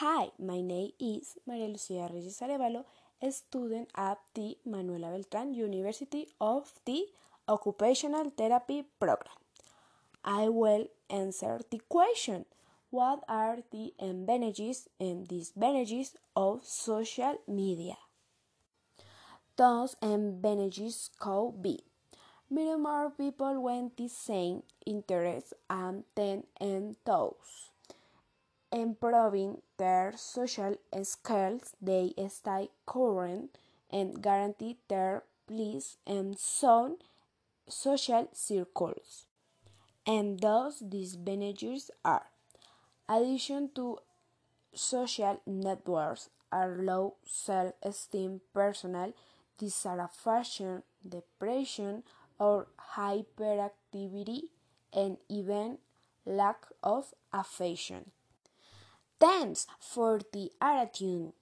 Hi, my name is Maria Lucia Reyes Arevalo, a student at the Manuela Beltran University of the Occupational Therapy Program. I will answer the question What are the advantages and disadvantages of social media? Those advantages could be meeting more people with the same interests and then and those improving their social skills, they stay current and guarantee their place in some social circles. And these benefits are addition to social networks are low self-esteem, personal dissatisfaction, depression, or hyperactivity, and even lack of affection. Thanks for the attitude.